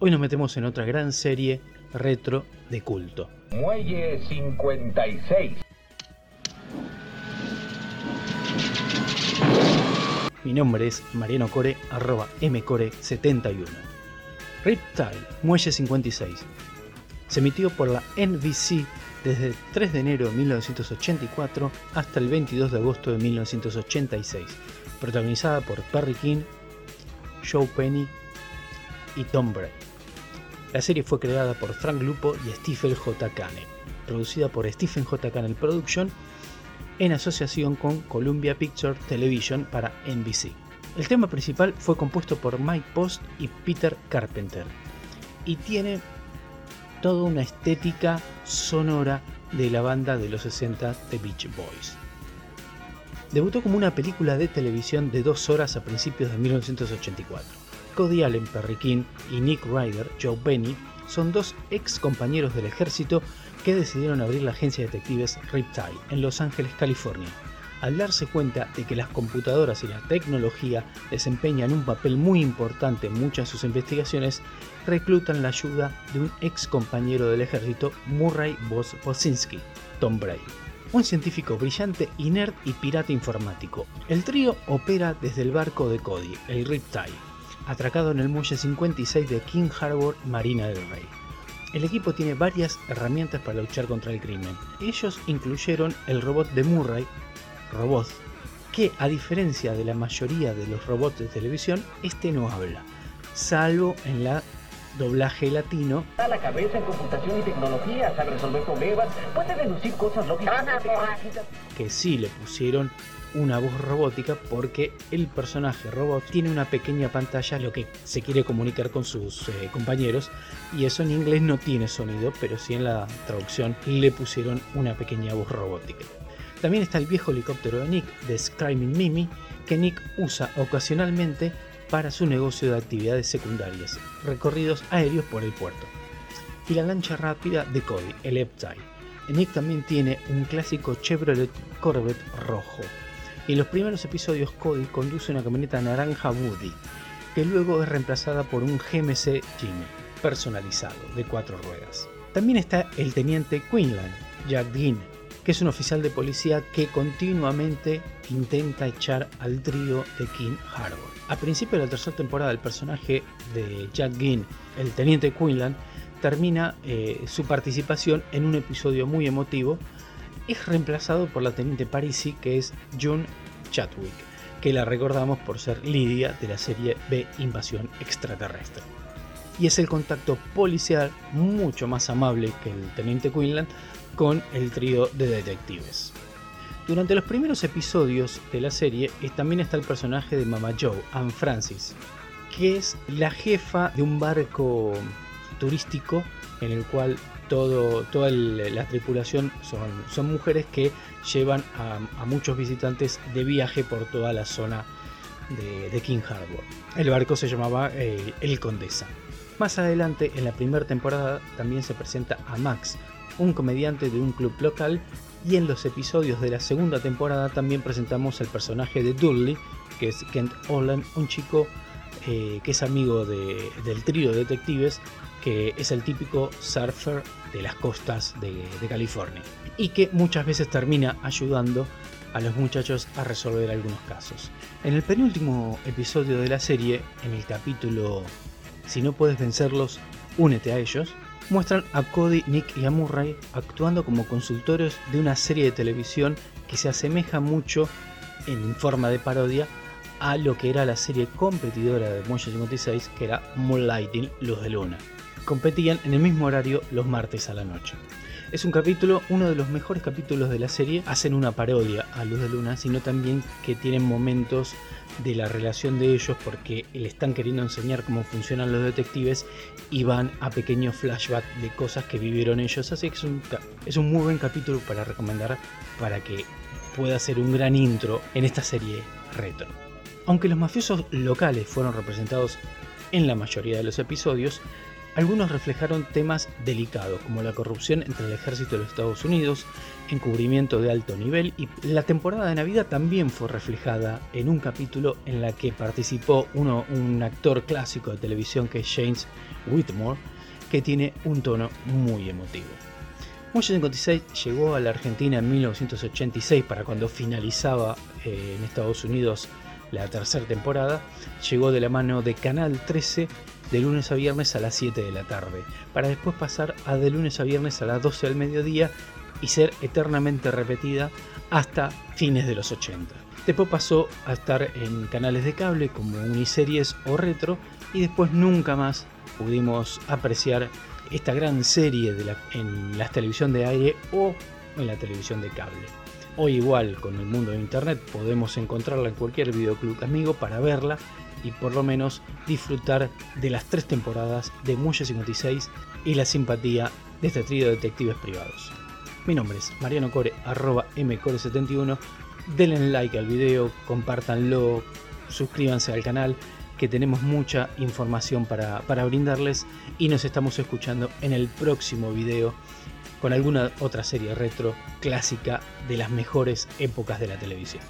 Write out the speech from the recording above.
Hoy nos metemos en otra gran serie retro de culto. Muelle 56. Mi nombre es Mariano Core, arroba mcore71. Riptide, Muelle 56. Se emitió por la NBC desde el 3 de enero de 1984 hasta el 22 de agosto de 1986, protagonizada por Perry King, Joe Penny y Tom Bray. La serie fue creada por Frank Lupo y Stephen J. Cannon, producida por Stephen J. Cannon Production en asociación con Columbia Pictures Television para NBC. El tema principal fue compuesto por Mike Post y Peter Carpenter y tiene toda una estética sonora de la banda de los 60 The Beach Boys. Debutó como una película de televisión de dos horas a principios de 1984. Cody Allen King y Nick Ryder, Joe Benny, son dos ex compañeros del ejército que decidieron abrir la agencia de detectives Riptide en Los Ángeles, California. Al darse cuenta de que las computadoras y la tecnología desempeñan un papel muy importante en muchas de sus investigaciones, reclutan la ayuda de un ex compañero del ejército, Murray Boss Bosinski, Tom Bray, un científico brillante, inert y pirata informático. El trío opera desde el barco de Cody, el Riptide, atracado en el muelle 56 de King Harbor, Marina del Rey. El equipo tiene varias herramientas para luchar contra el crimen. Ellos incluyeron el robot de Murray, Robot, que a diferencia de la mayoría de los robots de televisión, este no habla, salvo en la doblaje latino. A la cabeza en computación y tecnología, sabe resolver problemas, puede deducir cosas lógicas. Que sí le pusieron una voz robótica porque el personaje robot tiene una pequeña pantalla lo que se quiere comunicar con sus eh, compañeros y eso en inglés no tiene sonido pero sí en la traducción le pusieron una pequeña voz robótica también está el viejo helicóptero de Nick de Screaming Mimi que Nick usa ocasionalmente para su negocio de actividades secundarias recorridos aéreos por el puerto. Y la lancha rápida de Cody el Eptide Nick también tiene un clásico Chevrolet Corvette rojo. Y en los primeros episodios Cody conduce una camioneta naranja Woody, que luego es reemplazada por un GMC Jimmy personalizado de cuatro ruedas. También está el teniente Quinlan, Jack Dean, es un oficial de policía que continuamente intenta echar al trío de King Harbor. A principio de la tercera temporada el personaje de Jack Dean, el teniente Quinlan, termina eh, su participación en un episodio muy emotivo es reemplazado por la teniente Parisi, que es June Chatwick, que la recordamos por ser Lidia de la serie B Invasión Extraterrestre. Y es el contacto policial mucho más amable que el teniente Quinlan con el trío de detectives. Durante los primeros episodios de la serie también está el personaje de Mama Joe, Anne Francis, que es la jefa de un barco turístico en el cual toda la tripulación son, son mujeres que llevan a, muchos visitantes de viaje por toda la zona de, King Harbor. El barco se llamaba eh, El Condesa. Más adelante, en la primera temporada, también se presenta a Max, un comediante de un club local, y en los episodios de la segunda temporada también presentamos el personaje de Dudley, que es Kent Olin, un chico eh, que es amigo del trío de detectives, que es el típico surfer de las costas de, California y que muchas veces termina ayudando a los muchachos a resolver algunos casos. En el penúltimo episodio de la serie, en el capítulo Si no puedes vencerlos, únete a ellos, muestran a Cody, Nick y a Murray actuando como consultores de una serie de televisión que se asemeja mucho en forma de parodia a lo que era la serie competidora de Muelle 56 que era Moonlighting Luz de Luna competían en el mismo horario los martes a la noche. Es un capítulo, uno de los mejores capítulos de la serie. Hacen una parodia a Luz de Luna, sino también que tienen momentos de la relación de ellos porque le están queriendo enseñar cómo funcionan los detectives y van a pequeños flashbacks de cosas que vivieron ellos. Así que es un, es un muy buen capítulo para recomendar para que pueda ser un gran intro en esta serie retro. Aunque los mafiosos locales fueron representados en la mayoría de los episodios, Algunos reflejaron temas delicados como la corrupción entre el ejército de los Estados Unidos, encubrimiento de alto nivel y la temporada de Navidad también fue reflejada en un capítulo en la que participó uno, un actor clásico de televisión que es James Whitmore, que tiene un tono muy emotivo. Mucho 56 llegó a la Argentina en 1986 para cuando finalizaba eh, en Estados Unidos la tercera temporada. Llegó de la mano de Canal 13 de lunes a viernes a las 7 de la tarde, para después pasar a de lunes a viernes a las 12 del mediodía y ser eternamente repetida hasta fines de los 80. Después pasó a estar en canales de cable como uniseries o retro y después nunca más pudimos apreciar esta gran serie en la televisión de aire o en la televisión de cable. Hoy igual con el mundo de internet podemos encontrarla en cualquier videoclub amigo para verla y por lo menos disfrutar de las tres temporadas de Muelle 56 y la simpatía de este trío de detectives privados. Mi nombre es Mariano Core, arroba mcore71. Denle like al video, compártanlo, suscríbanse al canal, que tenemos mucha información para, para brindarles y nos estamos escuchando en el próximo video con alguna otra serie retro clásica de las mejores épocas de la televisión.